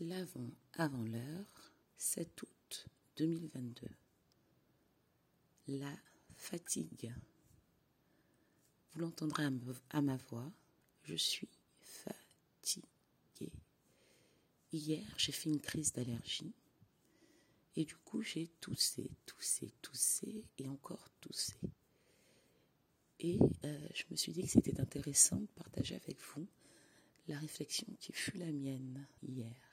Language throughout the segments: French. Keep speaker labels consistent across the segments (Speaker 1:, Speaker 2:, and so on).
Speaker 1: L'avant avant l'heure, 7 août 2022. La fatigue. Vous l'entendrez à ma voix, je suis fatiguée. Hier, j'ai fait une crise d'allergie et du coup, j'ai toussé, toussé, toussé et encore toussé. Et euh, je me suis dit que c'était intéressant de partager avec vous la réflexion qui fut la mienne hier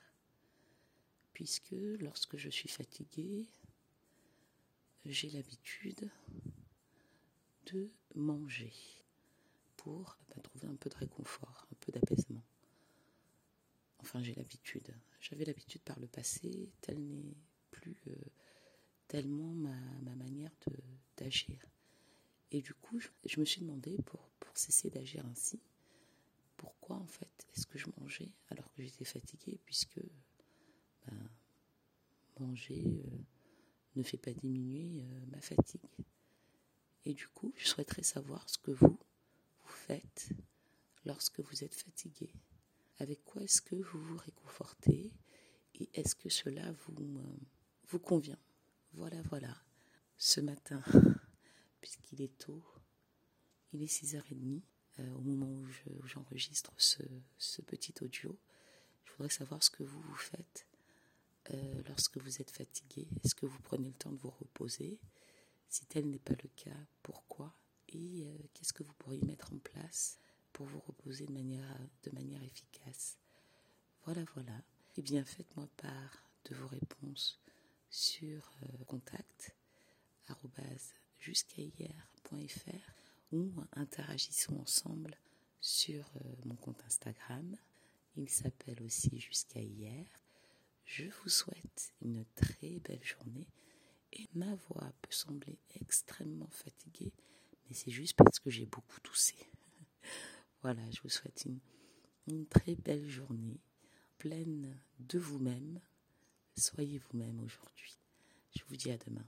Speaker 1: puisque lorsque je suis fatiguée, j'ai l'habitude de manger pour bah, trouver un peu de réconfort, un peu d'apaisement. Enfin, j'ai l'habitude. J'avais l'habitude par le passé, telle n'est plus euh, tellement ma, manière d'agir. Et du coup, je, me suis demandé, pour, pour cesser d'agir ainsi, pourquoi en fait est-ce que je mangeais alors que j'étais fatiguée, puisque ben, euh, ne fait pas diminuer euh, ma fatigue. Et du coup, je souhaiterais savoir ce que vous, vous faites lorsque vous êtes fatigué. Avec quoi est-ce que vous vous réconfortez et est-ce que cela vous, euh, vous convient? Voilà, voilà. Ce matin, puisqu'il est tôt, il est 6h30, au moment où j'enregistre ce, ce petit audio, je voudrais savoir ce que vous vous faites euh, lorsque vous êtes fatigué Est-ce que vous prenez le temps de vous reposer? Si tel n'est pas le cas, pourquoi? Et euh, qu'est-ce que vous pourriez mettre en place pour vous reposer de manière, de manière efficace? Voilà, voilà. Eh bien, faites-moi part de vos réponses sur euh, contact jusqu'à hier.fr ou interagissons ensemble sur mon compte Instagram. Il s'appelle aussi jusqu'à hier. Je vous souhaite une très belle journée et ma voix peut sembler extrêmement fatiguée, mais c'est juste parce que j'ai beaucoup toussé. voilà, je vous souhaite une, une très belle journée, pleine de vous-même. Soyez vous-même aujourd'hui. Je vous dis à demain.